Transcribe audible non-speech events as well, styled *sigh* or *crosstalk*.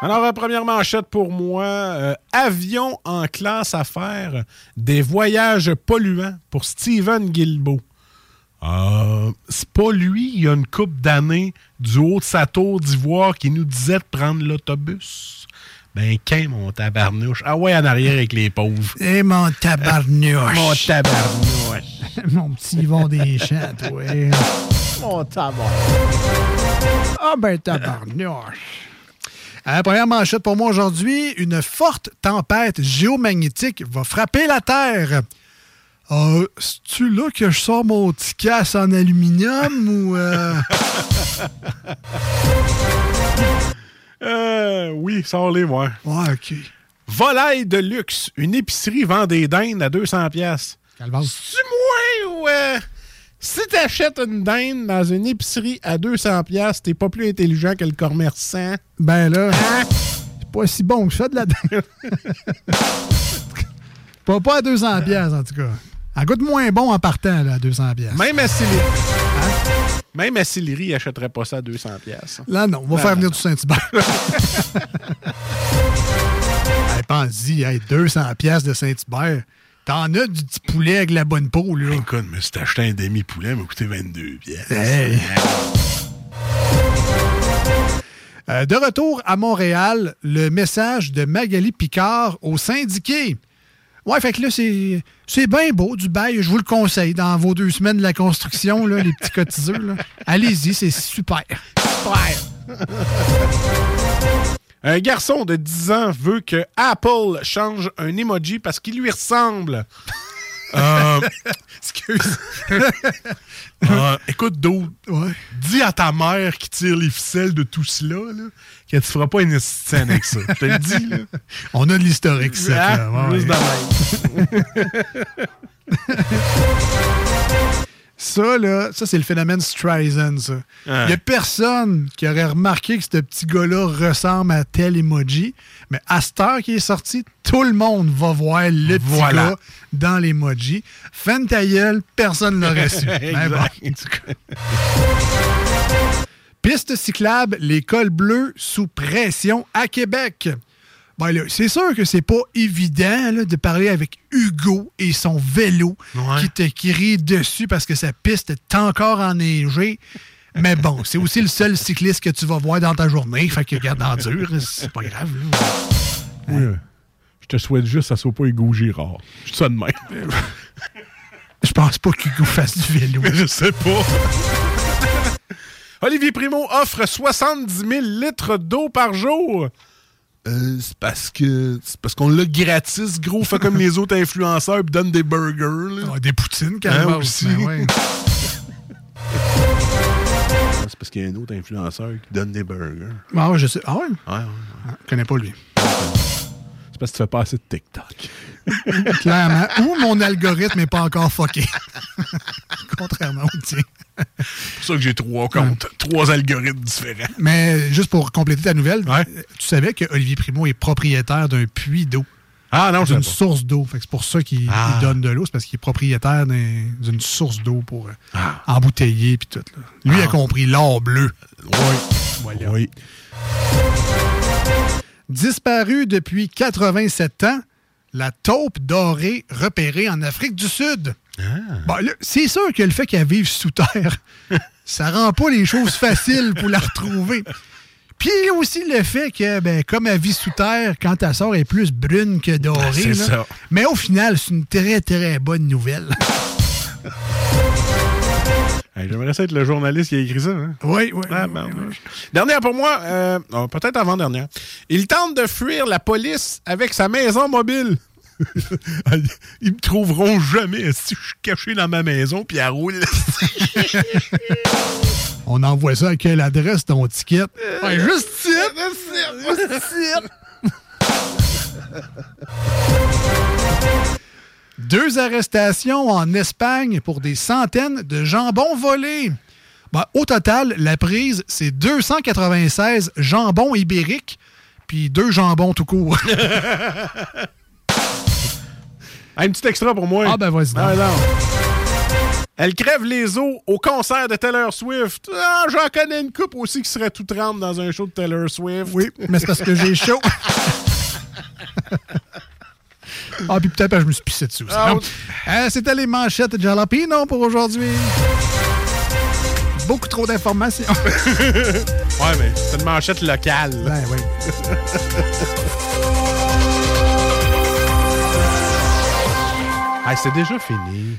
Alors, euh, première manchette pour moi, euh, avion en classe à faire des voyages polluants pour Steven Guilbeault. Euh, c'est pas lui, il y a une coupe d'années du haut de sa tour d'ivoire qui nous disait de prendre l'autobus. Ben, qu'un mon tabarnouche? Ah ouais, en arrière avec les pauvres. Eh, mon tabarnouche. *laughs* Mon tabarnouche. *laughs* mon petit Yvon des champs, toi. Mon tabarnouche. Ah ben, tabarnouche. Euh, première manchette pour moi aujourd'hui, une forte tempête géomagnétique va frapper la Terre. Euh, C'est-tu là que je sors mon petit casse en aluminium ou... euh? *laughs* Euh, oui, sors-les, moi. Ouais, OK. Volaille de luxe. Une épicerie vend des dindes à 200 pièces. C'est moi ou... si t'achètes une dinde dans une épicerie à 200 pièces, t'es pas plus intelligent que le commerçant. Ben là, c'est pas si bon que ça de la dinde. *laughs* pas, pas à 200 pièces en tout cas. Elle goûte moins bon en partant là, à 200 pièces. Même à Sillery. Hein? Même à Sillery, il achèterait pas ça à 200 pièces. Là, non, on va Non, faire non, venir non. du Saint-Hubert. *laughs* hey, Pense-y, hey, 200 pièces de Saint-Hubert. T'en as du petit poulet avec la bonne peau, là. Écoute, mais si t'achetais un demi-poulet, il m'a coûté 22 pièces. Hey. Euh, de retour à Montréal, le message de Magali Picard aux syndiqués. Ouais, fait que là, c'est, c'est bien beau du bail. Je vous le conseille dans vos deux semaines de la construction, là, les petits cotiseux. là. Allez-y, c'est super. Un garçon de 10 ans veut que Apple change un emoji parce qu'il lui ressemble. *laughs* Euh, *laughs* Excuse. *laughs* euh, écoute, d'autres, Ouais. dis à ta mère qui tire les ficelles de tout cela là, que tu feras pas une scène avec ça. Je te le dis. Là. On a de l'historique, ça. Ah. Ouais, Ça, là, ça, c'est le phénomène Streisand, ça. Il Ouais. n'y a personne qui aurait remarqué que ce petit gars-là ressemble à tel emoji. Mais à cette heure qui est sorti, tout le monde va voir le petit Voilà. gars dans l'emoji. Fin de ta gueule, personne ne l'aurait su. *laughs* Mais bon, Exact. en tout cas. Piste cyclable, les cols bleus sous pression à Québec. Ben là, c'est sûr que c'est pas évident là, de parler avec Hugo et son vélo Ouais. qui te crie dessus parce que sa piste est encore enneigée. Mais bon, *laughs* c'est aussi le seul cycliste que tu vas voir dans ta journée. Fait que garde en dur, c'est pas grave. là. Oui, euh, Je te souhaite juste que ça soit pas Hugo Girard. Je dis ça de même. *laughs* Je pense pas qu'Hugo fasse du vélo. Mais *laughs* je sais pas. Olivier Primo offre 70 000 litres d'eau par jour. Euh, c'est parce que c'est parce qu'on l'a gratis, gros. Fait comme les autres influenceurs puis donne des burgers. là. Ah, des poutines, quand Hein, même. aussi. Ben ouais. *laughs* C'est parce qu'il y a un autre influenceur qui donne des burgers. Ah ouais, je sais. Ah ouais? Ouais, ouais. Je connais pas lui. C'est parce que tu fais pas assez de TikTok. *laughs* Clairement. Ou mon algorithme n'est pas encore fucké. *laughs* Contrairement au tien. *laughs* C'est pour ça que j'ai trois comptes, trois algorithmes différents. Mais juste pour compléter ta nouvelle, Ouais. tu savais que Olivier Primo est propriétaire d'un puits d'eau, Ah non, sais pas. source d'eau. C'est pour ça qu'il Ah. donne de l'eau. C'est parce qu'il est propriétaire d'un- d'une source d'eau pour euh, Ah. embouteiller puis tout. là. Lui Ah. a compris l'or bleu. Oui. Oui. Disparue depuis 87 ans, la taupe dorée repérée en Afrique du Sud. Bon, là, c'est sûr que le fait qu'elle vive sous terre, *laughs* ça rend pas les choses faciles pour la retrouver. Puis il y a aussi le fait que, ben, comme elle vit sous terre, quand elle sort, elle est plus brune que dorée. c'est là. ça. Mais au final, c'est une très, très bonne nouvelle. *laughs* Hey, J'aimerais ça être le journaliste qui a écrit ça. hein? oui, oui. Ah, ben, Dernière pour moi, euh, oh, peut-être avant-dernière. Il tente de fuir la police avec sa maison mobile. *laughs* Ils me trouveront jamais si je suis caché dans ma maison puis elle roule. *laughs* On envoie ça à quelle adresse ton ticket? Ouais, juste *laughs* Deux arrestations en Espagne pour des centaines de jambons volés. Ben, au total, la prise, c'est 296 jambons ibériques, puis deux jambons tout court. Ah, un petit extra pour moi. Ah, ben, vas-y. Ah, non. Elle crève les os au concert de Taylor Swift. Ah, j'en connais une coupe aussi qui serait tout trempe dans un show de Taylor Swift. oui, mais c'est parce que j'ai chaud. *laughs* ah, puis peut-être que je me suis pissé dessus. Ah. Euh, C'était les manchettes de Jalapino pour aujourd'hui. Beaucoup trop d'informations. *laughs* Ouais, mais c'est une manchette locale. ben oui. *laughs* Ah, c'est déjà fini.